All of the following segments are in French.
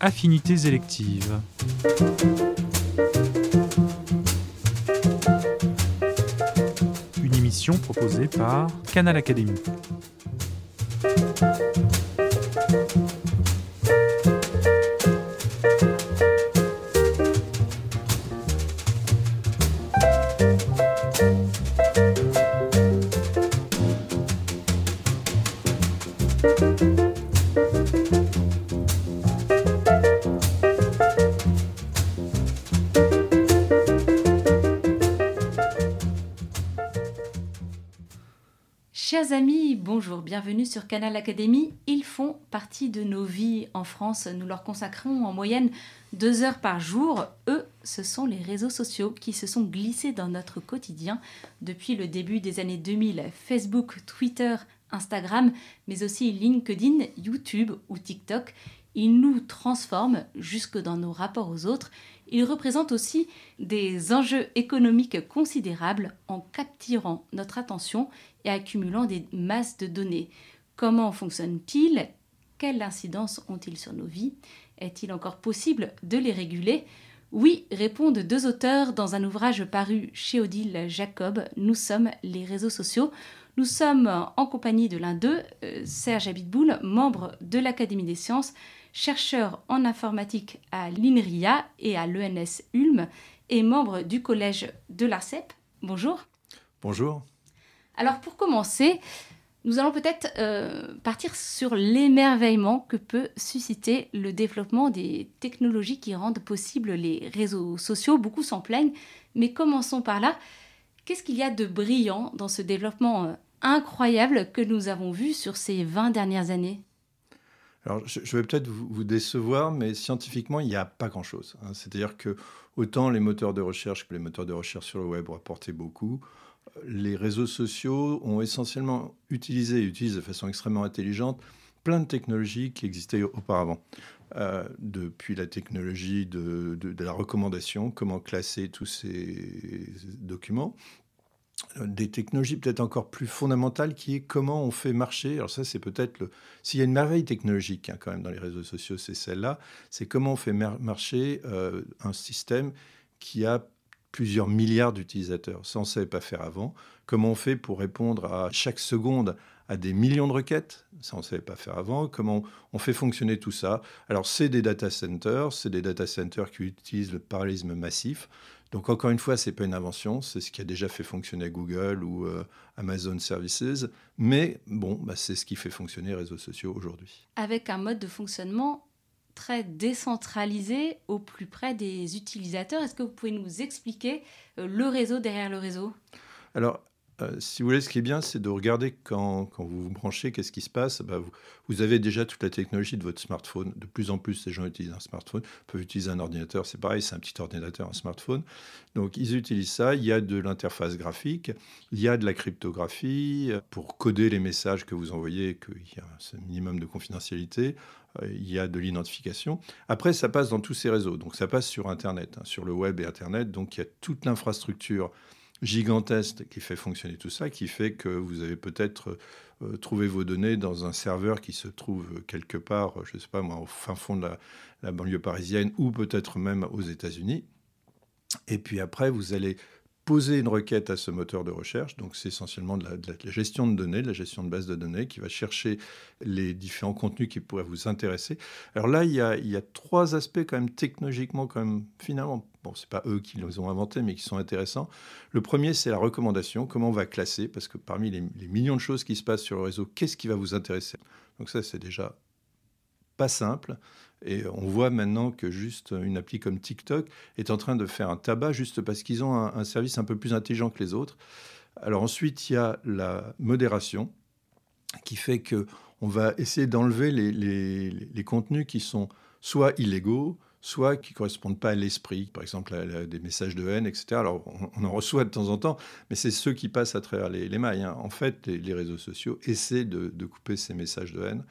Affinités électives. Une émission proposée par Canal Académie. Bonjour, bienvenue sur Canal Académie. Ils font partie de nos vies en France. Nous leur consacrons en moyenne deux heures par jour. Eux, ce sont les réseaux sociaux qui se sont glissés dans notre quotidien depuis le début des années 2000. Facebook, Twitter, Instagram, mais aussi LinkedIn, YouTube ou TikTok. Ils nous transforment jusque dans nos rapports aux autres. Ils représentent aussi des enjeux économiques considérables en capturant notre attention et accumulant des masses de données. Comment fonctionnent-ils Quelle incidence ont-ils sur nos vies? Est-il encore possible de les réguler? Oui, répondent deux auteurs dans un ouvrage paru chez Odile Jacob. Nous sommes les réseaux sociaux. Nous sommes en compagnie de l'un d'eux, euh, Serge Abitboul, membre de l'Académie des sciences, chercheur en informatique à l'INRIA et à l'ENS Ulm, et membre du collège de l'ARCEP. Bonjour. Bonjour. Alors pour commencer, nous allons peut-être euh, partir sur l'émerveillement que peut susciter le développement des technologies qui rendent possible les réseaux sociaux. Beaucoup s'en plaignent, mais commençons par là. Qu'est-ce qu'il y a de brillant dans ce développement euh, incroyable que nous avons vu sur ces 20 dernières années? Alors, je, vais peut-être vous, décevoir, mais scientifiquement, il n'y a pas grand-chose. Hein. C'est-à-dire que autant les moteurs de recherche que les moteurs de recherche sur le web rapportaient beaucoup, les réseaux sociaux ont essentiellement utilisé et utilisent de façon extrêmement intelligente plein de technologies qui existaient auparavant. Euh, depuis la technologie de, la recommandation, comment classer tous ces documents, des technologies peut-être encore plus fondamentales qui est comment on fait marcher. Alors ça, c'est peut-être le... S'il y a une merveille technologique hein, quand même dans les réseaux sociaux, c'est celle-là. C'est comment on fait marcher euh, un système qui a plusieurs milliards d'utilisateurs. Ça, on savait pas faire avant. Comment on fait pour répondre à chaque seconde à des millions de requêtes Ça, on ne savait pas faire avant. Comment on fait fonctionner tout ça? Alors, c'est des data centers, c'est des data centers qui utilisent le parallélisme massif. Donc, encore une fois, ce n'est pas une invention, c'est ce qui a déjà fait fonctionner Google ou euh, Amazon Services. Mais bon, bah, c'est ce qui fait fonctionner les réseaux sociaux aujourd'hui. Avec un mode de fonctionnement très décentralisé au plus près des utilisateurs. Est-ce que vous pouvez nous expliquer euh, le réseau derrière le réseau? Alors, euh, si vous voulez, ce qui est bien, c'est de regarder quand, quand, vous vous branchez, qu'est-ce qui se passe. Bah, vous, avez déjà toute la technologie de votre smartphone. De plus en plus, les gens utilisent un smartphone, peuvent utiliser un ordinateur. C'est pareil, c'est un petit ordinateur, un smartphone. Donc, ils utilisent ça. Il y a de l'interface graphique, il y a de la cryptographie pour coder les messages que vous envoyez, qu'il y a un minimum de confidentialité. Euh, il y a de l'identification. Après, ça passe dans tous ces réseaux. Donc, ça passe sur Internet, hein, sur le web et Internet. Donc, il y a toute l'infrastructure gigantesque qui fait fonctionner tout ça, qui fait que vous avez peut-être euh, trouvé vos données dans un serveur qui se trouve quelque part, je ne sais pas moi, au fin fond de la banlieue parisienne ou peut-être même aux États-Unis. Et puis après, vous allez poser une requête à ce moteur de recherche. Donc, c'est essentiellement de la, gestion de données, de la gestion de base de données qui va chercher les différents contenus qui pourraient vous intéresser. Alors là, il y a, il y a trois aspects quand même technologiquement, quand même, finalement, bon, c'est pas eux qui les ont inventés, mais qui sont intéressants. Le premier, c'est la recommandation. Comment on va classer? Parce que parmi les, millions de choses qui se passent sur le réseau, qu'est-ce qui va vous intéresser? Donc ça, c'est déjà pas simple. Et on voit maintenant que juste une appli comme TikTok est en train de faire un tabac juste parce qu'ils ont un, service un peu plus intelligent que les autres. Alors ensuite, il y a la modération qui fait que on va essayer d'enlever les, contenus qui sont soit illégaux, soit qui correspondent pas à l'esprit, par exemple des messages de haine, etc. Alors on, en reçoit de temps en temps, mais c'est ceux qui passent à travers les, mailles. Hein. En fait, les, réseaux sociaux essaient de, couper ces messages de haine.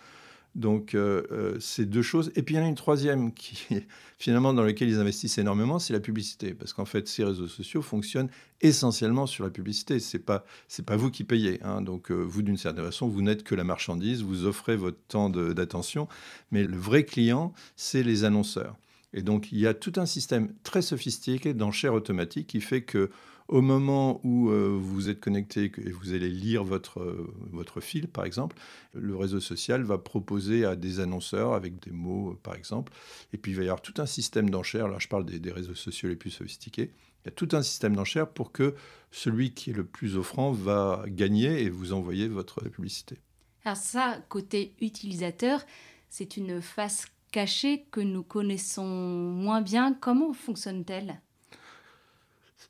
Donc, euh, euh, c'est deux choses. Et puis, il y en a une troisième qui, finalement, dans laquelle ils investissent énormément, c'est la publicité. Parce qu'en fait, ces réseaux sociaux fonctionnent essentiellement sur la publicité. Ce n'est pas, pas vous qui payez. Hein. Donc, euh, vous, d'une certaine façon, vous n'êtes que la marchandise, vous offrez votre temps d'attention. Mais le vrai client, c'est les annonceurs. Et donc, il y a tout un système très sophistiqué d'enchères automatiques qui fait que au moment où euh, vous êtes connecté et vous allez lire votre, euh, votre fil, par exemple, le réseau social va proposer à des annonceurs avec des mots, par exemple, et puis il va y avoir tout un système d'enchères. Là, je parle des, des, réseaux sociaux les plus sophistiqués. Il y a tout un système d'enchères pour que celui qui est le plus offrant va gagner et vous envoyer votre publicité. Alors ça, côté utilisateur, c'est une face cachée que nous connaissons moins bien. Comment fonctionne-t-elle?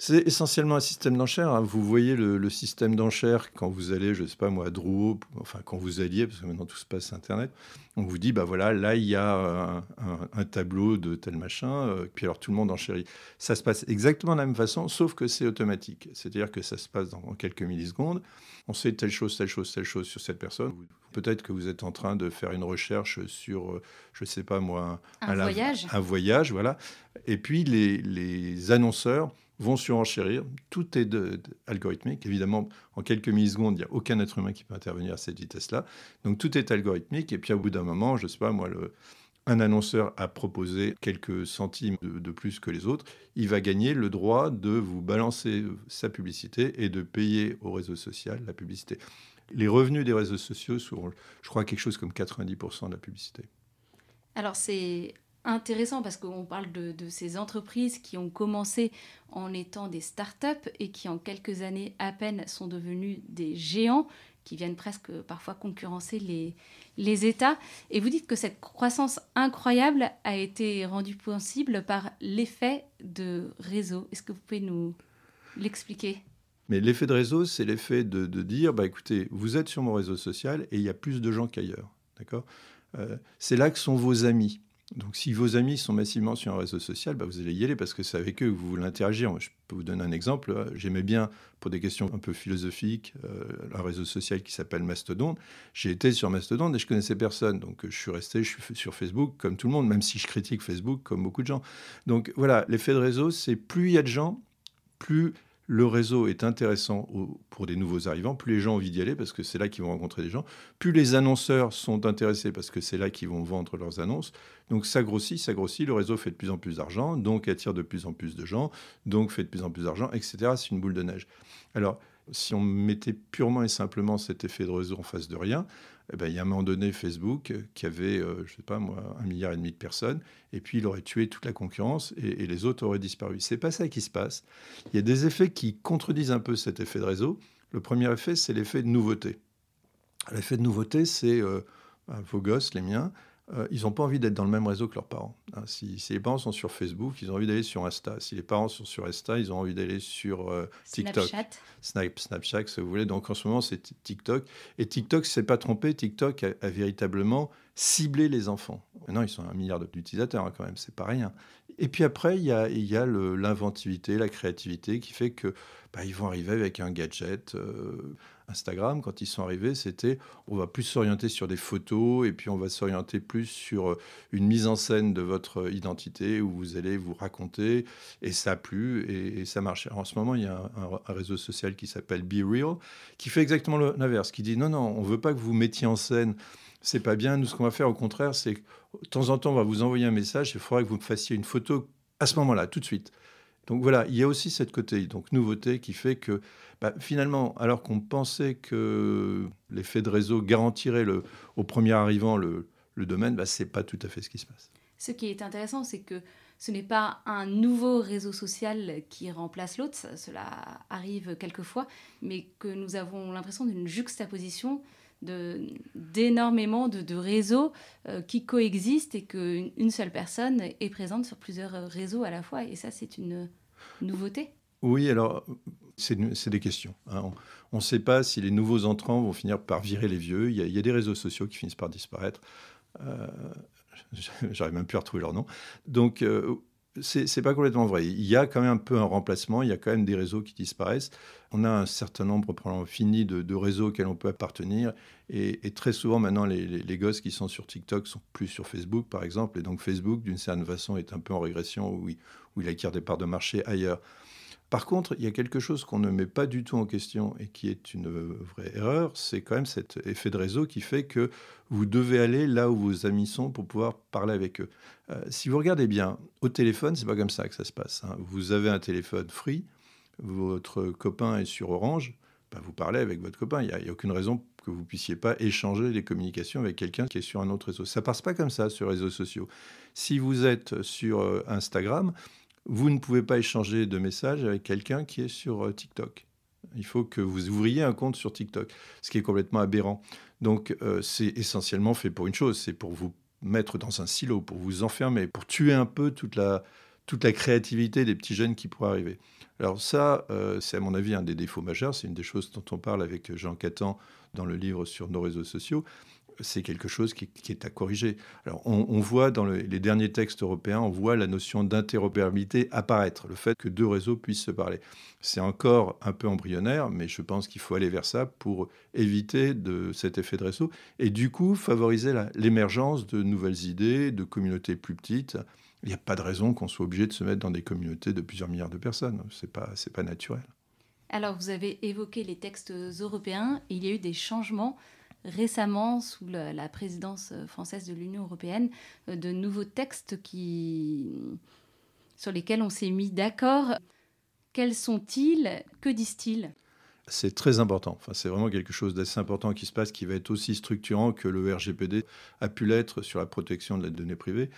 C'est essentiellement un système d'enchères. Hein. Vous voyez le, système d'enchères quand vous allez, je ne sais pas moi, à Drouot, enfin quand vous alliez, parce que maintenant tout se passe Internet. On vous dit, bah voilà, là il y a un, tableau de tel machin, euh, puis alors tout le monde enchérit. Ça se passe exactement de la même façon, sauf que c'est automatique. C'est-à-dire que ça se passe dans quelques millisecondes. On sait telle chose, telle chose, telle chose sur cette personne. Peut-être que vous êtes en train de faire une recherche sur, euh, je ne sais pas moi, un, voyage. Un voyage, voilà. Et puis les, les annonceurs vont surenchérir. Tout est algorithmique. Évidemment, en quelques millisecondes, il n'y a aucun être humain qui peut intervenir à cette vitesse-là. Donc tout est algorithmique. Et puis au bout d'un moment, je ne sais pas, moi, un annonceur a proposé quelques centimes de, plus que les autres, il va gagner le droit de vous balancer sa publicité et de payer au réseau social la publicité. Les revenus des réseaux sociaux sont, je crois, quelque chose comme 90% de la publicité. Alors c'est intéressant parce qu'on parle de, ces entreprises qui ont commencé en étant des start-up et qui en quelques années à peine sont devenues des géants qui viennent presque parfois concurrencer les, les États. Et vous dites que cette croissance incroyable a été rendue possible par l'effet de réseau. Est-ce que vous pouvez nous l'expliquer? Mais l'effet de réseau, c'est l'effet de, dire, bah, écoutez, vous êtes sur mon réseau social et il y a plus de gens qu'ailleurs. D'accord? Euh, C'est là que sont vos amis. Donc, si vos amis sont massivement sur un réseau social, bah, vous allez y aller parce que c'est avec eux que vous voulez interagir. Je peux vous donner un exemple. J'aimais bien, pour des questions un peu philosophiques, euh, un réseau social qui s'appelle Mastodon. J'ai été sur Mastodon et je connaissais personne. Donc, je suis resté, je suis sur Facebook comme tout le monde, même si je critique Facebook comme beaucoup de gens. Donc, voilà, l'effet de réseau, c'est plus il y a de gens, plus le réseau est intéressant pour des nouveaux arrivants, plus les gens ont envie d'y aller parce que c'est là qu'ils vont rencontrer des gens, plus les annonceurs sont intéressés parce que c'est là qu'ils vont vendre leurs annonces. Donc ça grossit, ça grossit, le réseau fait de plus en plus d'argent, donc attire de plus en plus de gens, donc fait de plus en plus d'argent, etc. C'est une boule de neige. Alors, si on mettait purement et simplement cet effet de réseau en face de rien, eh ben, il y a un moment donné Facebook qui avait, euh, je sais pas moi, un milliard et demi de personnes, et puis il aurait tué toute la concurrence et, les autres auraient disparu. C'est pas ça qui se passe. Il y a des effets qui contredisent un peu cet effet de réseau. Le premier effet, c'est l'effet de nouveauté. L'effet de nouveauté, c'est euh, vos gosses, les miens, euh, ils n'ont pas envie d'être dans le même réseau que leurs parents. Hein, si, les parents sont sur Facebook, ils ont envie d'aller sur Insta. Si les parents sont sur Insta, ils ont envie d'aller sur euh, TikTok. Snapchat. Snapchat, si vous voulez. Donc en ce moment, c'est TikTok. Et TikTok, s'est pas trompé, TikTok a, véritablement ciblé les enfants. Maintenant, ils sont un milliard d'utilisateurs hein, quand même, c'est pas rien. Et puis après, il y a, y a l'inventivité, la créativité qui fait que bah, ils vont arriver avec un gadget. Euh, Instagram, quand ils sont arrivés, c'était on va plus s'orienter sur des photos et puis on va s'orienter plus sur euh, une mise en scène de votre identité où vous allez vous raconter et ça a plu et, ça marche. en ce moment, il y a un, réseau social qui s'appelle Be Real qui fait exactement l'inverse, qui dit non, non, on veut pas que vous mettiez en scène c'est pas bien. Nous, ce qu'on va faire, au contraire, c'est que de temps en temps, on va vous envoyer un message. Il faudra que vous me fassiez une photo à ce moment-là, tout de suite. Donc voilà, il y a aussi cette côté, donc nouveauté, qui fait que bah, finalement, alors qu'on pensait que l'effet de réseau garantirait le, au premier arrivant le, domaine, bah, ce n'est pas tout à fait ce qui se passe. Ce qui est intéressant, c'est que ce n'est pas un nouveau réseau social qui remplace l'autre, cela arrive quelquefois, mais que nous avons l'impression d'une juxtaposition d'énormément de, réseaux euh, qui coexistent et qu'une seule personne est présente sur plusieurs réseaux à la fois. Et ça, c'est une nouveauté. Oui, alors c'est des questions. Hein. On ne sait pas si les nouveaux entrants vont finir par virer les vieux. Il y a, des réseaux sociaux qui finissent par disparaître. Euh, J'arrive même plus à retrouver leur nom. Donc, euh, c'est pas complètement vrai. Il y a quand même un peu un remplacement, il y a quand même des réseaux qui disparaissent. On a un certain nombre fini de, réseaux auxquels on peut appartenir. Et, très souvent, maintenant, les, gosses qui sont sur TikTok sont plus sur Facebook, par exemple. Et donc, Facebook, d'une certaine façon, est un peu en régression où il, où il acquiert des parts de marché ailleurs. Par contre, il y a quelque chose qu'on ne met pas du tout en question et qui est une vraie erreur, c'est quand même cet effet de réseau qui fait que vous devez aller là où vos amis sont pour pouvoir parler avec eux. Euh, si vous regardez bien, au téléphone, c'est pas comme ça que ça se passe. Hein. Vous avez un téléphone free, votre copain est sur Orange, bah, vous parlez avec votre copain. Il n'y a, aucune raison que vous puissiez pas échanger des communications avec quelqu'un qui est sur un autre réseau. Ça passe pas comme ça sur les réseaux sociaux. Si vous êtes sur euh, Instagram, vous ne pouvez pas échanger de messages avec quelqu'un qui est sur euh, TikTok. Il faut que vous ouvriez un compte sur TikTok, ce qui est complètement aberrant. Donc euh, c'est essentiellement fait pour une chose, c'est pour vous mettre dans un silo, pour vous enfermer, pour tuer un peu toute la, toute la créativité des petits jeunes qui pourraient arriver. Alors ça, euh, c'est à mon avis un des défauts majeurs, c'est une des choses dont on parle avec Jean Catan dans le livre sur nos réseaux sociaux c'est quelque chose qui, est à corriger. Alors, on, voit dans les derniers textes européens, on voit la notion d'interopérabilité apparaître, le fait que deux réseaux puissent se parler. C'est encore un peu embryonnaire, mais je pense qu'il faut aller vers ça pour éviter de cet effet de réseau et du coup favoriser l'émergence de nouvelles idées, de communautés plus petites. Il n'y a pas de raison qu'on soit obligé de se mettre dans des communautés de plusieurs milliards de personnes. Pas, c'est pas naturel. Alors, vous avez évoqué les textes européens. Il y a eu des changements récemment, sous la, présidence euh, française de l'Union européenne, euh, de nouveaux textes qui, sur lesquels on s'est mis d'accord. Quels sont-ils? Que disent-ils? C'est très important. Enfin, c'est vraiment quelque chose d'assez important qui se passe, qui va être aussi structurant que le RGPD a pu l'être sur la protection de la donnée privée.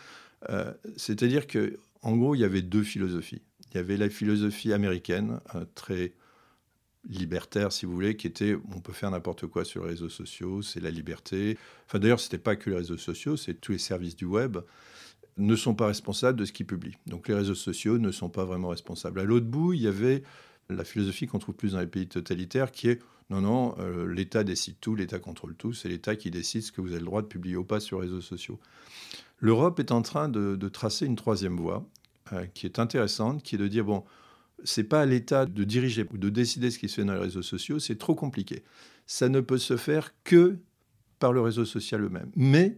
Euh, c'est-à-dire que, en gros, il y avait deux philosophies. Il y avait la philosophie américaine, très libertaire, si vous voulez, qui était on peut faire n'importe quoi sur les réseaux sociaux, c'est la liberté. Enfin, d'ailleurs, ce n'était pas que les réseaux sociaux, c'est tous les services du web ne sont pas responsables de ce qu'ils publient. Donc les réseaux sociaux ne sont pas vraiment responsables. À l'autre bout, il y avait la philosophie qu'on trouve plus dans les pays totalitaires, qui est non, non, euh, l'État décide tout, l'État contrôle tout, c'est l'État qui décide ce que vous avez le droit de publier ou pas sur les réseaux sociaux. L'Europe est en train de, tracer une troisième voie, euh, qui est intéressante, qui est de dire, bon, c'est pas à l'État de diriger ou de décider ce qui se fait dans les réseaux sociaux, c'est trop compliqué. Ça ne peut se faire que par le réseau social eux-mêmes. Mais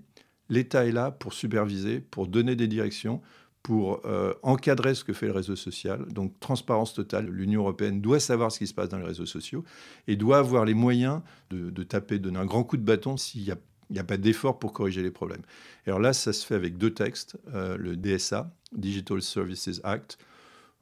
l'État est là pour superviser, pour donner des directions, pour euh, encadrer ce que fait le réseau social. Donc transparence totale, l'Union européenne doit savoir ce qui se passe dans les réseaux sociaux et doit avoir les moyens de, taper, de donner un grand coup de bâton s'il n'y a pas d'effort pour corriger les problèmes. alors là, ça se fait avec deux textes, euh, le DSA, Digital Services Act,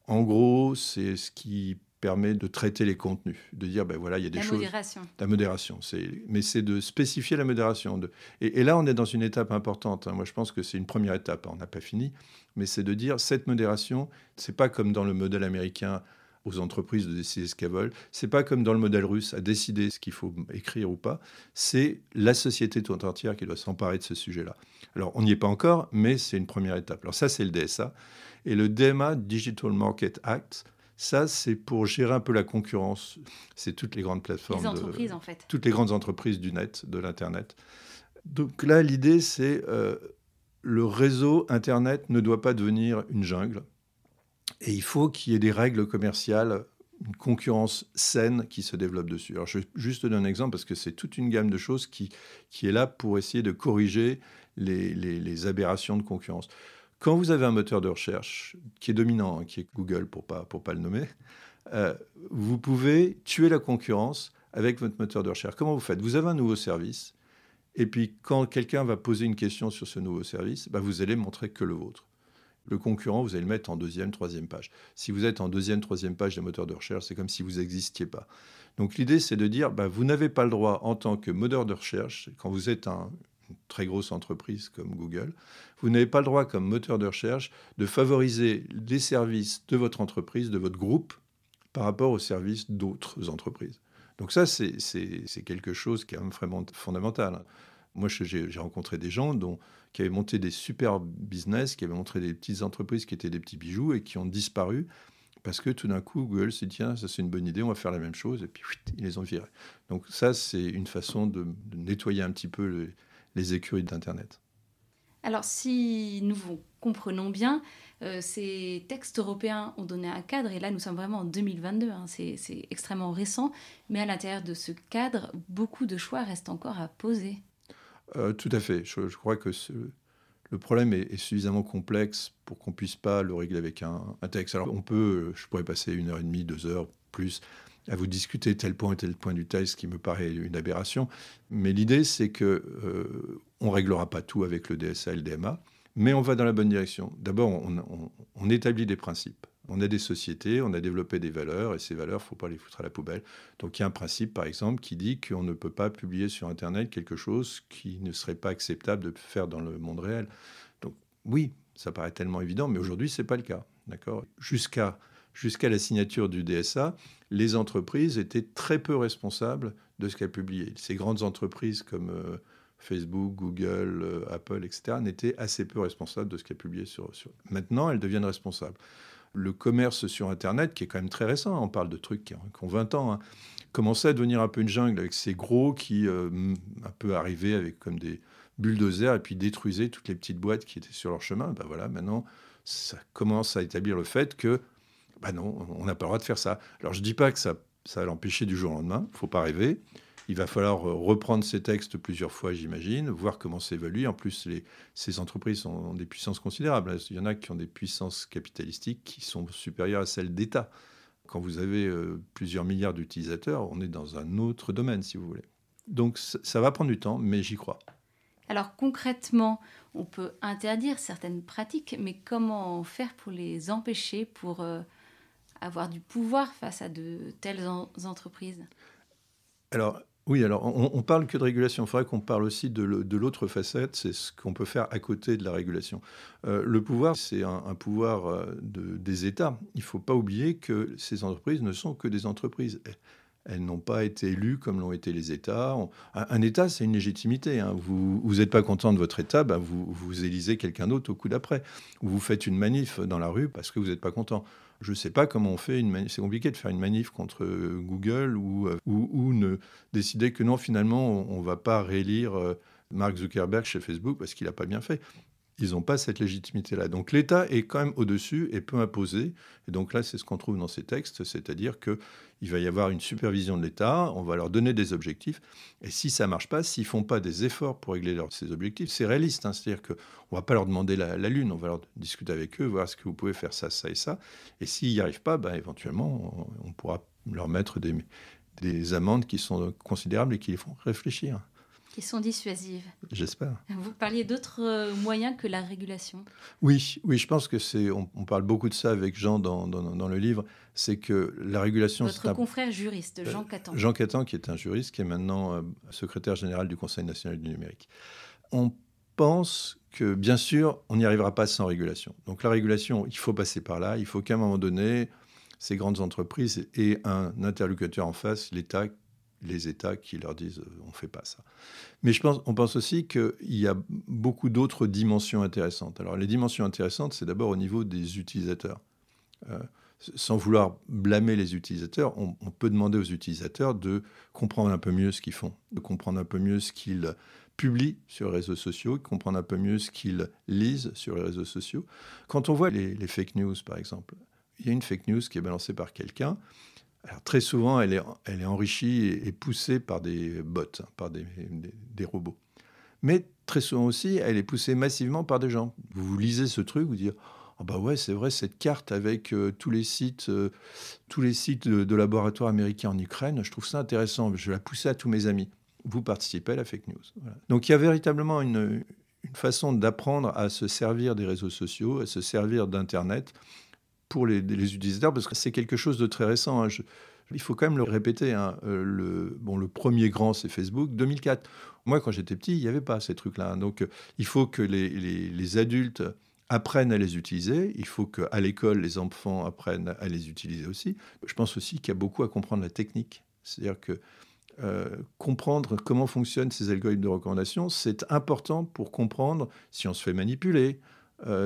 en gros, c'est ce qui permet de traiter les contenus, de dire, ben voilà, il y a des la choses... Modération. La modération. Mais c'est de spécifier la modération. Et, là, on est dans une étape importante. Hein. Moi, je pense que c'est une première étape. On n'a pas fini. Mais c'est de dire, cette modération, c'est pas comme dans le modèle américain aux entreprises de décider ce qu'elles veulent. C'est pas comme dans le modèle russe à décider ce qu'il faut écrire ou pas. C'est la société tout entière qui doit s'emparer de ce sujet-là. Alors, on n'y est pas encore, mais c'est une première étape. Alors ça, c'est le DSA. Et le DMA, Digital Market Act, ça, c'est pour gérer un peu la concurrence. C'est toutes les grandes plateformes. Les entreprises, en fait. Toutes les grandes entreprises du net, de l'Internet. Donc là, l'idée, c'est euh, le réseau Internet ne doit pas devenir une jungle. Et il faut qu'il y ait des règles commerciales, une concurrence saine qui se développe dessus. Alors, je vais juste donner un exemple parce que c'est toute une gamme de choses qui, qui est là pour essayer de corriger les, les, les aberrations de concurrence. Quand vous avez un moteur de recherche qui est dominant, hein, qui est Google pour pas pour pas le nommer, euh, vous pouvez tuer la concurrence avec votre moteur de recherche. Comment vous faites? Vous avez un nouveau service, et puis quand quelqu'un va poser une question sur ce nouveau service, bah, vous allez montrer que le vôtre. Le concurrent, vous allez le mettre en deuxième, troisième page. Si vous êtes en deuxième, troisième page des moteurs de recherche, c'est comme si vous n'existiez pas. Donc l'idée, c'est de dire, bah, vous n'avez pas le droit en tant que moteur de recherche, quand vous êtes un, très grosse entreprise comme Google, vous n'avez pas le droit, comme moteur de recherche, de favoriser les services de votre entreprise, de votre groupe, par rapport aux services d'autres entreprises. Donc ça, c'est quelque chose qui est vraiment fondamental. Moi, j'ai rencontré des gens dont, qui avaient monté des super business, qui avaient montré des petites entreprises qui étaient des petits bijoux et qui ont disparu parce que tout d'un coup, Google s'est dit, tiens, ça c'est une bonne idée, on va faire la même chose, et puis ils les ont virés. Donc ça, c'est une façon de, nettoyer un petit peu le, les écuries d'Internet. Alors si nous vous comprenons bien, euh, ces textes européens ont donné un cadre, et là nous sommes vraiment en 2022, hein, c'est extrêmement récent, mais à l'intérieur de ce cadre, beaucoup de choix restent encore à poser. Euh, tout à fait. Je, crois que le problème est, suffisamment complexe pour qu'on puisse pas le régler avec un, texte. Alors on peut, je pourrais passer une heure et demie, deux heures plus à vous discuter tel point et tel point du texte qui me paraît une aberration. Mais l'idée, c'est que euh, on réglera pas tout avec le DSA et le DMA. Mais on va dans la bonne direction. D'abord, on, établit des principes. On a des sociétés, on a développé des valeurs, et ces valeurs, il ne faut pas les foutre à la poubelle. Donc il y a un principe, par exemple, qui dit qu'on ne peut pas publier sur Internet quelque chose qui ne serait pas acceptable de faire dans le monde réel. Donc oui, ça paraît tellement évident, mais aujourd'hui, ce n'est pas le cas. D'accord? Jusqu'à jusqu'à la signature du DSA, les entreprises étaient très peu responsables de ce qu'elles publiaient. Ces grandes entreprises comme... Euh, Facebook, Google, euh, Apple, etc., n'étaient assez peu responsables de ce qu'elles publiaient sur. Maintenant, elles deviennent responsables. Le commerce sur Internet, qui est quand même très récent, on parle de trucs qui ont, 20 ans, hein, commençait à devenir un peu une jungle avec ces gros qui, euh, un peu arrivaient avec comme des bulldozers et puis détruisaient toutes les petites boîtes qui étaient sur leur chemin. Ben voilà, maintenant, ça commence à établir le fait que, ben non, on n'a pas le droit de faire ça. Alors je ne dis pas que ça, va l'empêcher du jour au lendemain, il ne faut pas rêver. Il va falloir euh, reprendre ces textes plusieurs fois, j'imagine, voir comment ça évolue. En plus, ces entreprises ont des puissances considérables. Il y en a qui ont des puissances capitalistiques qui sont supérieures à celles d'État. Quand vous avez euh, plusieurs milliards d'utilisateurs, on est dans un autre domaine, si vous voulez. Donc ça va prendre du temps, mais j'y crois. Alors concrètement, on peut interdire certaines pratiques, mais comment faire pour les empêcher, pour euh, avoir du pouvoir face à de telles entreprises Alors, oui, alors on, parle que de régulation. Il faudrait qu'on parle aussi de l'autre facette, c'est ce qu'on peut faire à côté de la régulation. Euh, le pouvoir, c'est un, pouvoir euh, des États. Il ne faut pas oublier que ces entreprises ne sont que des entreprises. Elles n'ont pas été élues comme l'ont été les États. Un, État, c'est une légitimité. Hein. Vous n'êtes pas content de votre État, ben vous, vous élisez quelqu'un d'autre au coup d'après. Ou vous faites une manif dans la rue parce que vous n'êtes pas content. Je ne sais pas comment on fait une manif. C'est compliqué de faire une manif contre euh, Google ou, euh, ou ne décider que non, finalement, on ne va pas réélire euh, Mark Zuckerberg chez Facebook parce qu'il n'a pas bien fait. Ils n'ont pas cette légitimité-là. Donc l'État est quand même au-dessus et peut imposer. Et donc là, c'est ce qu'on trouve dans ces textes, c'est-à-dire qu'il va y avoir une supervision de l'État, on va leur donner des objectifs. Et si ça ne marche pas, s'ils ne font pas des efforts pour régler ces objectifs, c'est réaliste. Hein. c'est-à-dire qu'on ne va pas leur demander la, Lune, on va leur discuter avec eux, voir ce que vous pouvez faire ça, ça et ça. Et s'ils n'y arrivent pas, ben, éventuellement, on, on, pourra leur mettre des, des amendes qui sont considérables et qui les font réfléchir qui sont dissuasives. J'espère. Vous parliez d'autres euh, moyens que la régulation? Oui, oui, je pense que c'est. On, parle beaucoup de ça avec Jean dans, dans, le livre. C'est que la régulation. Votre confrère juriste, Jean euh, Catan. Jean Catan, qui est un juriste, qui est maintenant euh, secrétaire général du Conseil national du numérique. On pense que, bien sûr, on n'y arrivera pas sans régulation. Donc la régulation, il faut passer par là. Il faut qu'à un moment donné, ces grandes entreprises aient un interlocuteur en face, l'État, les États qui leur disent euh, on ne fait pas ça. Mais je pense, on pense aussi qu'il y a beaucoup d'autres dimensions intéressantes. Alors les dimensions intéressantes, c'est d'abord au niveau des utilisateurs. Euh, sans vouloir blâmer les utilisateurs, on, peut demander aux utilisateurs de comprendre un peu mieux ce qu'ils font, de comprendre un peu mieux ce qu'ils publient sur les réseaux sociaux, de comprendre un peu mieux ce qu'ils lisent sur les réseaux sociaux. Quand on voit les, les fake news, par exemple, il y a une fake news qui est balancée par quelqu'un, très souvent, elle est, enrichie et, poussée par des bots, hein, par des, robots. Mais très souvent aussi, elle est poussée massivement par des gens. Vous, lisez ce truc, vous dites Ah bah ouais, c'est vrai, cette carte avec euh, tous les sites, euh, tous les sites de, laboratoires américains en Ukraine, je trouve ça intéressant. Je vais la pousser à tous mes amis. Vous participez à la fake news. Donc il y a véritablement une, une façon d'apprendre à se servir des réseaux sociaux, à se servir d'Internet pour les, utilisateurs, parce que c'est quelque chose de très récent. Hein. il faut quand même le répéter. Hein. Euh, le, bon, le premier grand, c'est Facebook, 2004. Moi, quand j'étais petit, il n'y avait pas ces trucs-là. Hein. Donc, euh, il faut que les, adultes apprennent à les utiliser. Il faut qu'à l'école, les enfants apprennent à les utiliser aussi. Je pense aussi qu'il y a beaucoup à comprendre la technique. C'est-à-dire que euh, comprendre comment fonctionnent ces algorithmes de recommandation, c'est important pour comprendre si on se fait manipuler,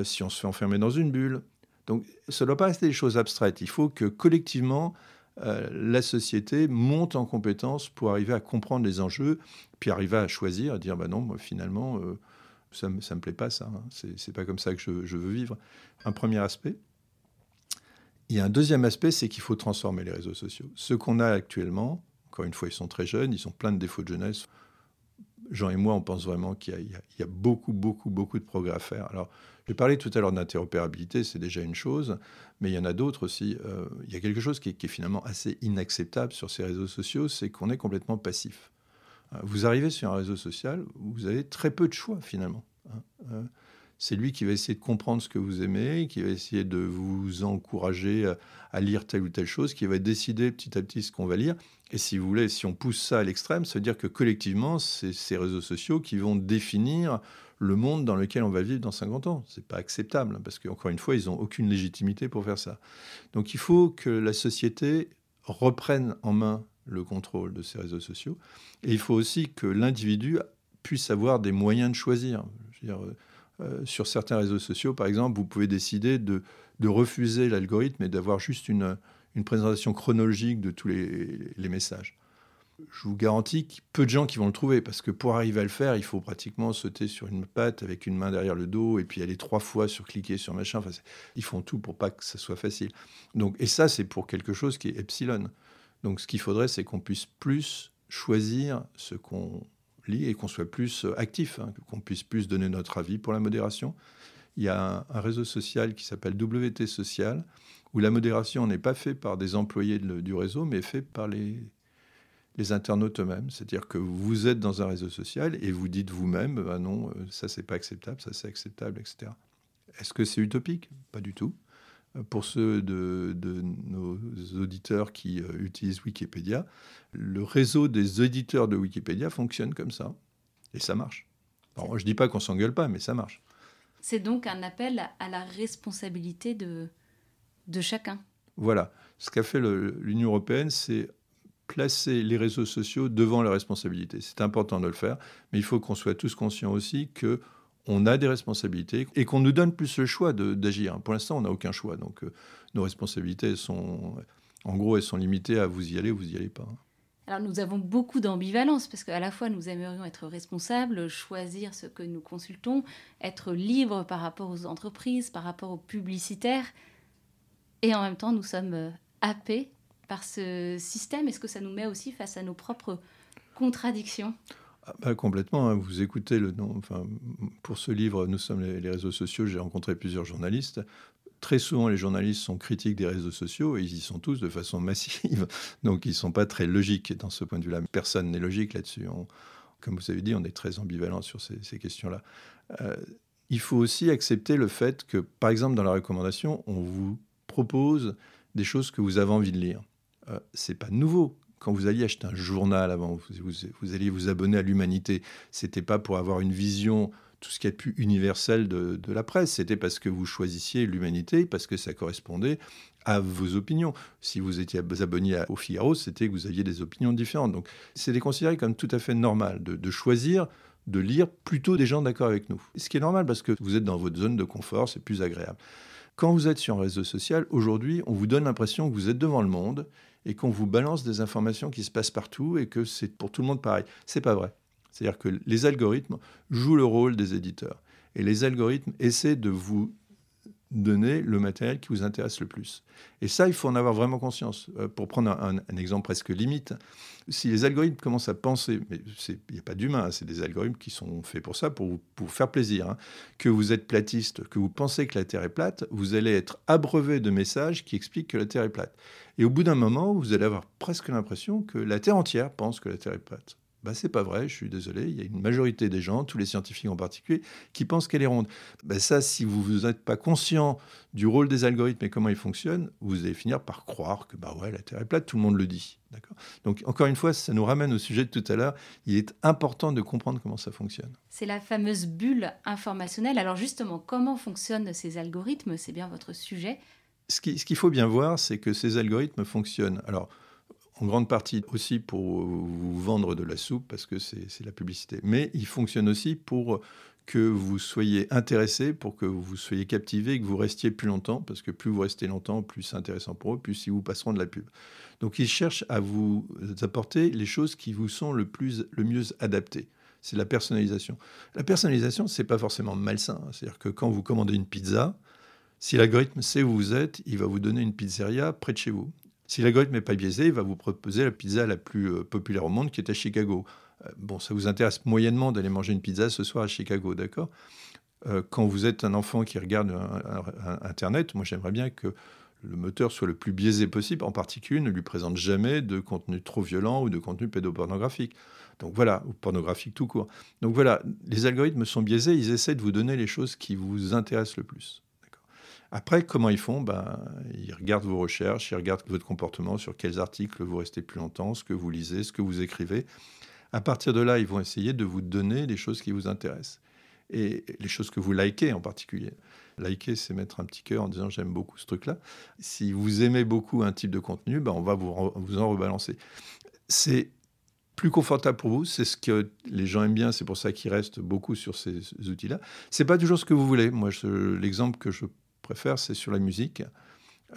si on se fait enfermer dans une bulle, donc, ça ne doit pas rester des choses abstraites. Il faut que collectivement, euh, la société monte en compétence pour arriver à comprendre les enjeux, puis arriver à choisir, à dire, bah non, finalement, euh, ça ne me plaît pas, ça. Hein. C'est pas comme ça que je, je veux vivre. Un premier aspect. Il y a un deuxième aspect, c'est qu'il faut transformer les réseaux sociaux. Ce qu'on a actuellement, encore une fois, ils sont très jeunes, ils ont plein de défauts de jeunesse. Jean et moi, on pense vraiment qu'il y, a beaucoup, beaucoup, beaucoup de progrès à faire. Alors, j'ai parlé tout à l'heure d'interopérabilité, c'est déjà une chose, mais il y en a d'autres aussi. Euh, il y a quelque chose qui est, finalement assez inacceptable sur ces réseaux sociaux, c'est qu'on est complètement passif. Euh, vous arrivez sur un réseau social, vous avez très peu de choix finalement. Hein. Euh, c'est lui qui va essayer de comprendre ce que vous aimez, qui va essayer de vous encourager à lire telle ou telle chose, qui va décider petit à petit ce qu'on va lire. Et si vous voulez, si on pousse ça à l'extrême, ça veut dire que collectivement, c'est ces réseaux sociaux qui vont définir le monde dans lequel on va vivre dans 50 ans. Ce n'est pas acceptable, hein, parce qu'encore une fois, ils n'ont aucune légitimité pour faire ça. Donc il faut que la société reprenne en main le contrôle de ces réseaux sociaux. Et il faut aussi que l'individu puisse avoir des moyens de choisir. Je veux dire, euh, sur certains réseaux sociaux, par exemple, vous pouvez décider de, refuser l'algorithme et d'avoir juste une, présentation chronologique de tous les, messages. Je vous garantis a peu de gens qui vont le trouver, parce que pour arriver à le faire, il faut pratiquement sauter sur une patte avec une main derrière le dos, et puis aller trois fois sur cliquer sur machin. Enfin, ils font tout pour pas que ça soit facile. Donc, et ça, c'est pour quelque chose qui est epsilon. Donc ce qu'il faudrait, c'est qu'on puisse plus choisir ce qu'on et qu'on soit plus euh, actif, hein, qu'on puisse plus donner notre avis pour la modération. Il y a un, réseau social qui s'appelle WT Social, où la modération n'est pas faite par des employés du réseau, mais faite par les, internautes eux-mêmes. C'est-à-dire que vous êtes dans un réseau social et vous dites vous-même, bah non, euh, ça c'est pas acceptable, ça c'est acceptable, etc. Est-ce que c'est utopique? Pas du tout pour ceux de, nos auditeurs qui euh, utilisent Wikipédia, le réseau des auditeurs de Wikipédia fonctionne comme ça. Et ça marche. je ne dis pas qu'on s'engueule pas, mais ça marche. C'est donc un appel à la responsabilité de, de chacun. Voilà. Ce qu'a fait l'Union européenne, c'est placer les réseaux sociaux devant la responsabilité. C'est important de le faire, mais il faut qu'on soit tous conscients aussi que on a des responsabilités et qu'on nous donne plus le choix d'agir. Pour l'instant, on n'a aucun choix. Donc, euh, nos responsabilités sont, en gros, elles sont limitées à vous y aller ou vous y allez pas. Alors, nous avons beaucoup d'ambivalence parce qu'à la fois, nous aimerions être responsables, choisir ce que nous consultons, être libres par rapport aux entreprises, par rapport aux publicitaires. Et en même temps, nous sommes euh, happés par ce système. Est-ce que ça nous met aussi face à nos propres contradictions? Ah, bah, complètement. Hein. Vous écoutez le nom. Enfin, pour ce livre, Nous sommes les, réseaux sociaux. J'ai rencontré plusieurs journalistes. Très souvent, les journalistes sont critiques des réseaux sociaux et ils y sont tous de façon massive. Donc, ils ne sont pas très logiques dans ce point de vue-là. Personne n'est logique là-dessus. Comme vous avez dit, on est très ambivalent sur ces, questions-là. Euh, il faut aussi accepter le fait que, par exemple, dans la recommandation, on vous propose des choses que vous avez envie de lire. Euh, c'est pas nouveau quand vous alliez acheter un journal avant, vous, alliez vous abonner à l'humanité, c'était pas pour avoir une vision tout ce qui est plus universel de, la presse, c'était parce que vous choisissiez l'humanité, parce que ça correspondait à vos opinions. Si vous étiez abonné au Figaro, c'était que vous aviez des opinions différentes. Donc c'était considéré comme tout à fait normal de, de choisir de lire plutôt des gens d'accord avec nous. Ce qui est normal parce que vous êtes dans votre zone de confort, c'est plus agréable. Quand vous êtes sur un réseau social, aujourd'hui, on vous donne l'impression que vous êtes devant le monde et qu'on vous balance des informations qui se passent partout et que c'est pour tout le monde pareil. C'est pas vrai. C'est-à-dire que les algorithmes jouent le rôle des éditeurs. Et les algorithmes essaient de vous donner le matériel qui vous intéresse le plus. Et ça, il faut en avoir vraiment conscience. Euh, pour prendre un, exemple presque limite, si les algorithmes commencent à penser, mais il n'y a pas d'humain, hein, c'est des algorithmes qui sont faits pour ça, pour vous, faire plaisir, hein, que vous êtes platiste, que vous pensez que la Terre est plate, vous allez être abreuvé de messages qui expliquent que la Terre est plate. Et au bout d'un moment, vous allez avoir presque l'impression que la Terre entière pense que la Terre est plate. Ben, c'est pas vrai, je suis désolé, il y a une majorité des gens, tous les scientifiques en particulier, qui pensent qu'elle est ronde. Ben, ça, si vous n'êtes pas conscient du rôle des algorithmes et comment ils fonctionnent, vous allez finir par croire que bah ouais, la Terre est plate, tout le monde le dit. D'accord? Donc encore une fois, ça nous ramène au sujet de tout à l'heure, il est important de comprendre comment ça fonctionne. C'est la fameuse bulle informationnelle. Alors justement, comment fonctionnent ces algorithmes? C'est bien votre sujet. Ce qu'il ce faut bien voir, c'est que ces algorithmes fonctionnent. Alors, en grande partie aussi pour vous vendre de la soupe, parce que c'est la publicité. Mais il fonctionne aussi pour que vous soyez intéressé, pour que vous soyez captivé, que vous restiez plus longtemps, parce que plus vous restez longtemps, plus c'est intéressant pour eux, plus ils vous passeront de la pub. Donc ils cherchent à vous apporter les choses qui vous sont le, plus, le mieux adaptées. c'est la personnalisation. La personnalisation, c'est pas forcément malsain. C'est-à-dire que quand vous commandez une pizza, si l'algorithme sait où vous êtes, il va vous donner une pizzeria près de chez vous. Si l'algorithme n'est pas biaisé, il va vous proposer la pizza la plus euh, populaire au monde qui est à Chicago. Euh, bon, ça vous intéresse moyennement d'aller manger une pizza ce soir à Chicago, d'accord? Euh, Quand vous êtes un enfant qui regarde Internet, moi j'aimerais bien que le moteur soit le plus biaisé possible, en particulier ne lui présente jamais de contenu trop violent ou de contenu pédopornographique. Donc voilà, ou pornographique tout court. Donc voilà, les algorithmes sont biaisés, ils essaient de vous donner les choses qui vous intéressent le plus. Après, comment ils font? Ben, Ils regardent vos recherches, ils regardent votre comportement, sur quels articles vous restez plus longtemps, ce que vous lisez, ce que vous écrivez. À partir de là, ils vont essayer de vous donner les choses qui vous intéressent. Et les choses que vous likez en particulier. Liker, c'est mettre un petit cœur en disant j'aime beaucoup ce truc-là. Si vous aimez beaucoup un type de contenu, ben on va vous, vous en rebalancer. C'est plus confortable pour vous, c'est ce que les gens aiment bien, c'est pour ça qu'ils restent beaucoup sur ces, outils-là. C'est pas toujours ce que vous voulez. Moi, l'exemple que je préfère, c'est sur la musique.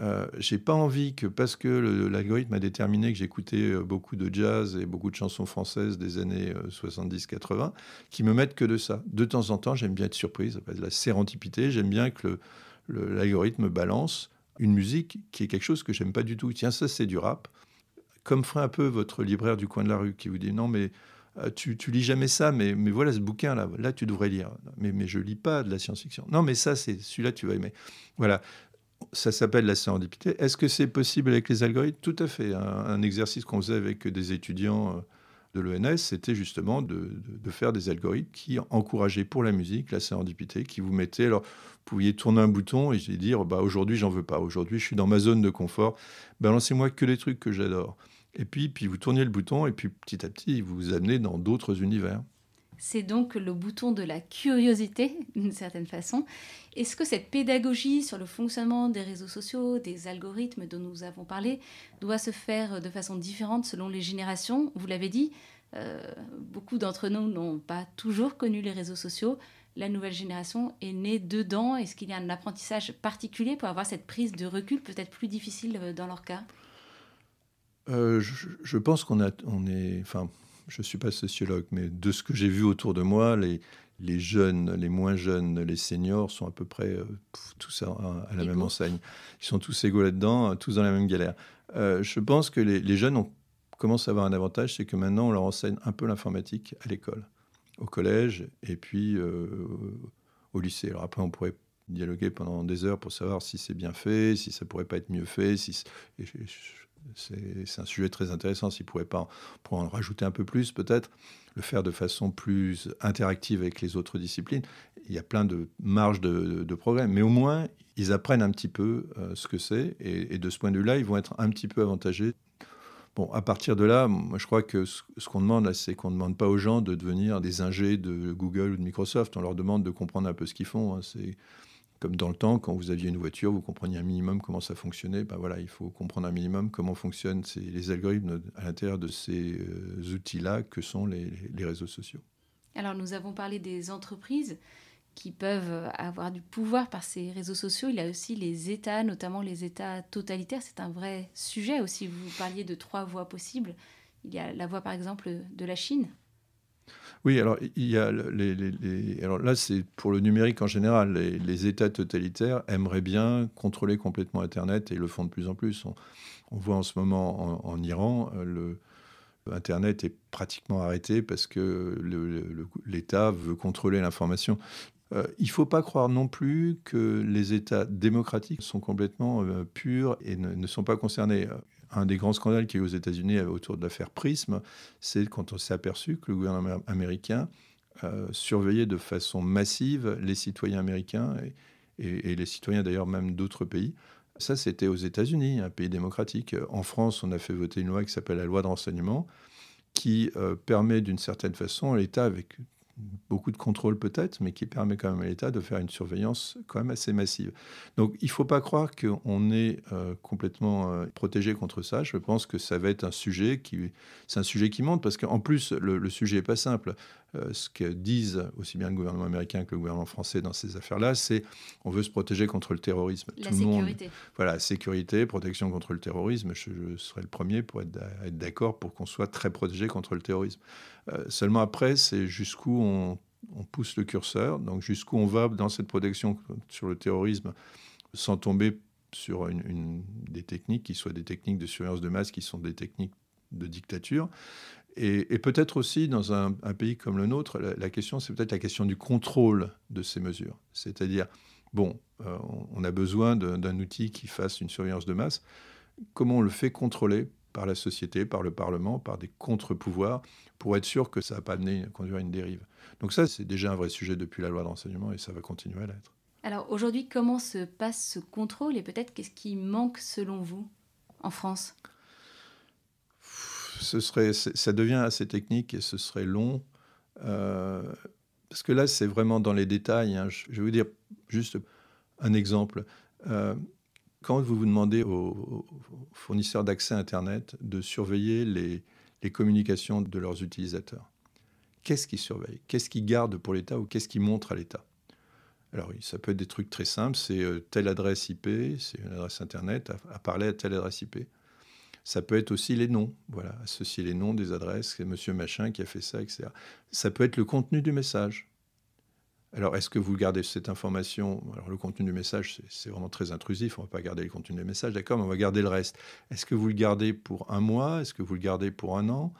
Euh, j'ai pas envie que parce que l'algorithme a déterminé que j'écoutais euh, beaucoup de jazz et beaucoup de chansons françaises des années 70-80, euh, qui me mettent que de ça. De temps en temps, j'aime bien être surprise, de la sérendipité. J'aime bien que l'algorithme balance une musique qui est quelque chose que j'aime pas du tout. Tiens, ça c'est du rap. Comme ferait un peu votre libraire du coin de la rue qui vous dit non mais tu, tu lis jamais ça, mais, mais voilà ce bouquin là, là tu devrais lire. Mais, mais je lis pas de la science-fiction. Non mais ça c'est celui-là tu vas aimer. Voilà ça s'appelle la sérendipité. Est-ce que c'est possible avec les algorithmes? Tout à fait. Un, exercice qu'on faisait avec des étudiants euh, de l'ENS, c'était justement de, faire des algorithmes qui encourageaient pour la musique la sérendipité, qui vous mettaient. Alors, vous pouviez tourner un bouton et dire bah, aujourd'hui, j'en veux pas. Aujourd'hui, je suis dans ma zone de confort. Balancez-moi que les trucs que j'adore. Et puis, puis, vous tourniez le bouton et puis petit à petit, vous vous amenez dans d'autres univers. C'est donc le bouton de la curiosité, d'une certaine façon. Est-ce que cette pédagogie sur le fonctionnement des réseaux sociaux, des algorithmes dont nous avons parlé, doit se faire de façon différente selon les générations? Vous l'avez dit, euh, beaucoup d'entre nous n'ont pas toujours connu les réseaux sociaux. La nouvelle génération est née dedans. Est-ce qu'il y a un apprentissage particulier pour avoir cette prise de recul peut-être plus difficile euh, dans leur cas? Euh, je, pense qu'on a, on est, enfin, je ne suis pas sociologue, mais de ce que j'ai vu autour de moi, les, les jeunes, les moins jeunes, les seniors sont à peu près euh, tous à, la même enseigne. Ils sont tous égaux là-dedans, tous dans la même galère. Euh, je pense que les, jeunes ont, commencent à avoir un avantage, c'est que maintenant on leur enseigne un peu l'informatique à l'école, au collège et puis euh, au lycée. Alors après, on pourrait dialoguer pendant des heures pour savoir si c'est bien fait, si ça pourrait pas être mieux fait. Si c'est un sujet très intéressant. S'il ne pourrait pas en, rajouter un peu plus, peut-être, le faire de façon plus interactive avec les autres disciplines. Il y a plein de marges de, progrès. Mais au moins, ils apprennent un petit peu euh, ce que c'est. Et, de ce point de vue-là, ils vont être un petit peu avantagés. Bon, à partir de là, moi, je crois que ce, qu'on demande, c'est qu'on ne demande pas aux gens de devenir des ingés de Google ou de Microsoft. On leur demande de comprendre un peu ce qu'ils font. Hein. C'est comme dans le temps, quand vous aviez une voiture, vous compreniez un minimum comment ça fonctionnait. Ben voilà, il faut comprendre un minimum comment fonctionnent les algorithmes à l'intérieur de ces euh, outils-là que sont les, réseaux sociaux. Alors, nous avons parlé des entreprises qui peuvent avoir du pouvoir par ces réseaux sociaux. Il y a aussi les États, notamment les États totalitaires. C'est un vrai sujet aussi. Vous parliez de trois voies possibles. Il y a la voie, par exemple, de la Chine, oui, alors il y a alors là c'est pour le numérique en général. Les, États totalitaires aimeraient bien contrôler complètement Internet et le font de plus en plus. On, voit en ce moment en, Iran euh, le Internet est pratiquement arrêté parce que l'État veut contrôler l'information. Euh, il ne faut pas croire non plus que les États démocratiques sont complètement euh, purs et ne, sont pas concernés un des grands scandales qu'il y a eu aux États-Unis autour de l'affaire Prism, c'est quand on s'est aperçu que le gouvernement américain euh, surveillait de façon massive les citoyens américains et, les citoyens d'ailleurs même d'autres pays. Ça, c'était aux États-Unis, un pays démocratique. En France, on a fait voter une loi qui s'appelle la loi de renseignement, qui euh, permet d'une certaine façon à l'État, avec beaucoup de contrôle peut-être, mais qui permet quand même à l'État de faire une surveillance quand même assez massive. Donc il ne faut pas croire qu'on est euh, complètement euh, protégé contre ça. Je pense que ça va être un sujet qui, c'est un sujet qui monte parce qu'en plus le, sujet n'est pas simple. euh, ce que disent aussi bien le gouvernement américain que le gouvernement français dans ces affaires-là, c'est on veut se protéger contre le terrorisme. La sécurité. Monde, voilà, sécurité, protection contre le terrorisme. Je, serais le premier pour être, d'accord pour qu'on soit très protégé contre le terrorisme. Euh, seulement après, c'est jusqu'où on, pousse le curseur, donc jusqu'où on va dans cette protection sur le terrorisme sans tomber sur une, des techniques qui soient des techniques de surveillance de masse, qui sont des techniques de dictature. Et, peut-être aussi, dans un, pays comme le nôtre, la, question, c'est peut-être la question du contrôle de ces mesures. C'est-à-dire, bon, euh, on a besoin d'un outil qui fasse une surveillance de masse. Comment on le fait contrôler par la société, par le Parlement, par des contre-pouvoirs, pour être sûr que ça va pas amener, conduire à une dérive. Donc ça, c'est déjà un vrai sujet depuis la loi de renseignement et ça va continuer à l'être. Alors aujourd'hui, comment se passe ce contrôle et peut-être qu'est-ce qui manque selon vous en France? Ce serait, ça devient assez technique et ce serait long. Euh, parce que là, c'est vraiment dans les détails. Hein. Je, vais vous dire juste un exemple. Euh, quand vous vous demandez aux, fournisseurs d'accès Internet de surveiller les, communications de leurs utilisateurs, qu'est-ce qu'ils surveillent? Qu'est-ce qu'ils gardent pour l'État ou qu'est-ce qu'ils montrent à l'État? Alors, ça peut être des trucs très simples, c'est euh, telle adresse IP, c'est une adresse Internet, à, parler à telle adresse IP. Ça peut être aussi les noms, voilà, associer les noms des adresses, c'est monsieur machin qui a fait ça, etc. Ça peut être le contenu du message. Alors, est-ce que vous gardez cette information? Le contenu du message, c'est vraiment très intrusif. On ne va pas garder le contenu du message, d'accord, mais on va garder le reste. Est-ce que vous le gardez pour un mois? Est-ce que vous le gardez pour un an?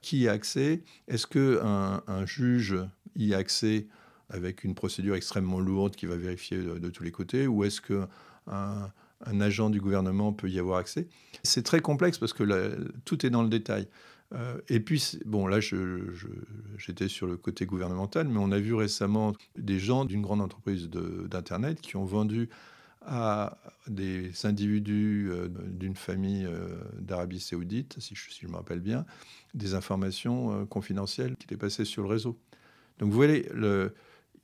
Qui y a accès? Est-ce qu'un un juge y a accès avec une procédure extrêmement lourde qui va vérifier de, tous les côtés? Ou est-ce qu'un un agent du gouvernement peut y avoir accès? C'est très complexe parce que tout est dans le détail. Euh, et puis, bon, là, j'étais sur le côté gouvernemental, mais on a vu récemment des gens d'une grande entreprise d'Internet qui ont vendu à des individus euh, d'une famille euh, d'Arabie saoudite, si je, me rappelle bien, des informations confidentielles qui étaient passées sur le réseau. Donc vous voyez,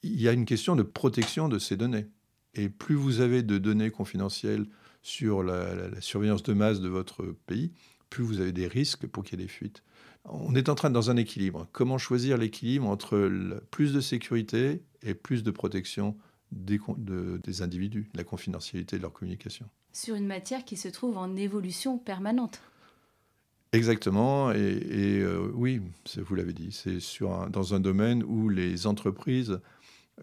il y a une question de protection de ces données. Et plus vous avez de données confidentielles sur la, surveillance de masse de votre pays, plus vous avez des risques pour qu'il y ait des fuites. On est en train dans un équilibre. Comment choisir l'équilibre entre plus de sécurité et plus de protection des, des individus, la confidentialité de leur communication? Sur une matière qui se trouve en évolution permanente. Exactement, et, euh, oui, vous l'avez dit, c'est dans un domaine où les entreprises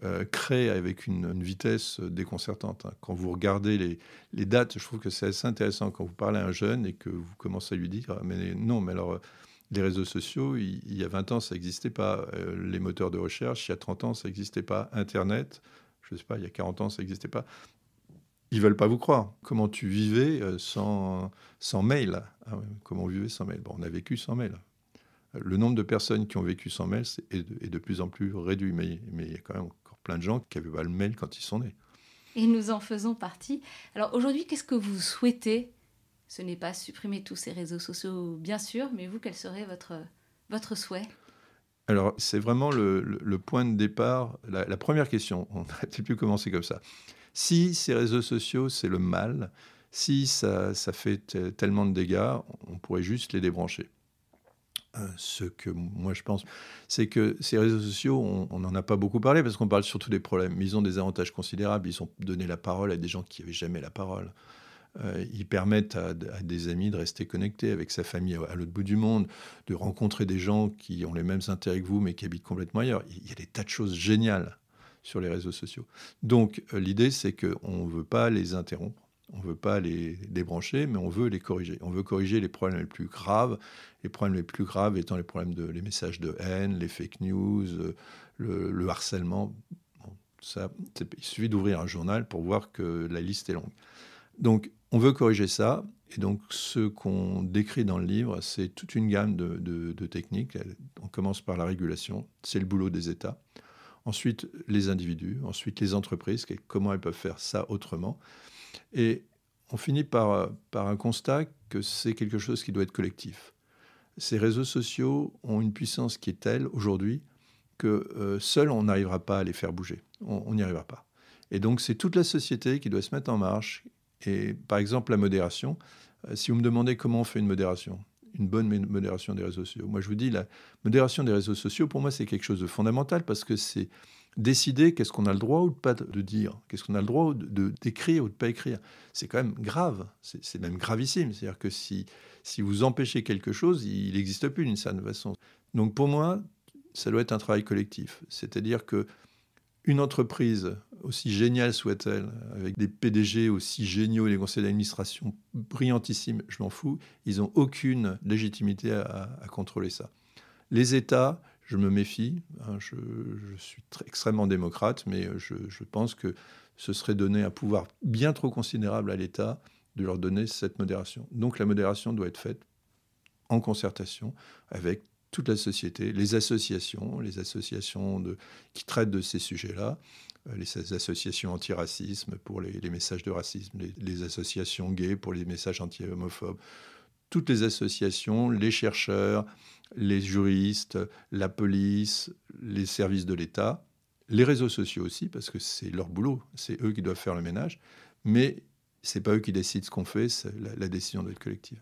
euh, crée avec une, vitesse déconcertante. Hein. Quand vous regardez les, dates, je trouve que c'est assez intéressant quand vous parlez à un jeune et que vous commencez à lui dire ah, Mais non, mais alors, les réseaux sociaux, il, y a 20 ans, ça n'existait pas. Euh, les moteurs de recherche, il y a 30 ans, ça n'existait pas. Internet, je ne sais pas, il y a 40 ans, ça n'existait pas. Ils veulent pas vous croire. Comment tu vivais euh, sans, mail? Ah Comment on vivait sans mail? Bon, On a vécu sans mail. Le nombre de personnes qui ont vécu sans mail est de, plus en plus réduit, mais il y a quand même plein de gens qui n'avaient pas le mail quand ils sont nés. Et nous en faisons partie. Alors aujourd'hui, qu'est-ce que vous souhaitez? Ce n'est pas supprimer tous ces réseaux sociaux, bien sûr, mais vous, quel serait votre, votre souhait? Alors, c'est vraiment le, le, point de départ. La, première question, on a pu commencer comme ça. Si ces réseaux sociaux, c'est le mal, si ça, ça fait tellement de dégâts, on pourrait juste les débrancher. Ce que moi je pense, c'est que ces réseaux sociaux, on n'en a pas beaucoup parlé parce qu'on parle surtout des problèmes, mais ils ont des avantages considérables. Ils ont donné la parole à des gens qui n'avaient jamais la parole. Euh, ils permettent à, des amis de rester connectés avec sa famille à, l'autre bout du monde, de rencontrer des gens qui ont les mêmes intérêts que vous mais qui habitent complètement ailleurs. Il y a des tas de choses géniales sur les réseaux sociaux. Donc euh, l'idée, c'est qu'on ne veut pas les interrompre on ne veut pas les débrancher, mais on veut les corriger. On veut corriger les problèmes les plus graves, les problèmes les plus graves étant les problèmes de messages de haine, les fake news, euh, le, harcèlement. ça, il suffit d'ouvrir un journal pour voir que la liste est longue. Donc, on veut corriger ça. Et donc, ce qu'on décrit dans le livre, c'est toute une gamme de techniques. On commence par la régulation, c'est le boulot des États. Ensuite, les individus, ensuite les entreprises, comment elles peuvent faire ça autrement. Et on finit par, un constat que c'est quelque chose qui doit être collectif. Ces réseaux sociaux ont une puissance qui est telle aujourd'hui que euh, seul on n'arrivera pas à les faire bouger. On n'y arrivera pas. Et donc c'est toute la société qui doit se mettre en marche. Et par exemple la modération, euh, si vous me demandez comment on fait une modération, une bonne modération des réseaux sociaux. Moi, je vous dis, la modération des réseaux sociaux, pour moi, c'est quelque chose de fondamental parce que c'est décider qu'est-ce qu'on a le droit ou pas de dire, qu'est-ce qu'on a le droit de d'écrire ou de pas écrire. C'est quand même grave, c'est même gravissime. C'est-à-dire que si, si vous empêchez quelque chose, il n'existe plus d'une certaine façon. Donc pour moi, ça doit être un travail collectif. C'est-à-dire que une entreprise, aussi géniale soit-elle, avec des PDG aussi géniaux des conseils d'administration brillantissimes, je m'en fous, ils n'ont aucune légitimité à, contrôler ça. Les États, je me méfie, hein, je, suis extrêmement démocrate, mais je, je, pense que ce serait donner un pouvoir bien trop considérable à l'État de leur donner cette modération. Donc la modération doit être faite en concertation avec toute la société, les associations, les associations qui traitent de ces sujets-là, euh, les associations anti-racisme pour les, messages de racisme, les, associations gays pour les messages anti-homophobes, toutes les associations, les chercheurs, les juristes, la police, les services de l'État, les réseaux sociaux aussi, parce que c'est leur boulot, c'est eux qui doivent faire le ménage, mais c'est pas eux qui décident ce qu'on fait, la, la décision doit être collective.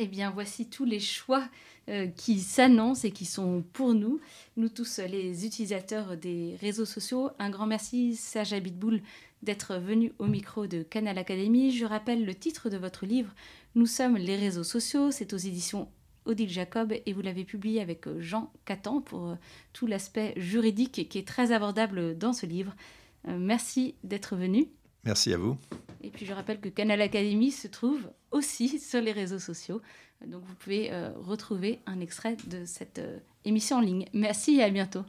Eh bien, voici tous les choix euh, qui s'annoncent et qui sont pour nous, nous tous les utilisateurs des réseaux sociaux. Un grand merci, Serge Abitboul, d'être venu au micro de Canal Académie. Je rappelle le titre de votre livre, Nous sommes les réseaux sociaux. C'est aux éditions Odile Jacob et vous l'avez publié avec Jean Catan pour euh, tout l'aspect juridique qui est très abordable dans ce livre. Euh, merci d'être venu. Merci à vous. Et puis je rappelle que Canal Academy se trouve aussi sur les réseaux sociaux. Donc vous pouvez euh, retrouver un extrait de cette euh, émission en ligne. Merci et à bientôt.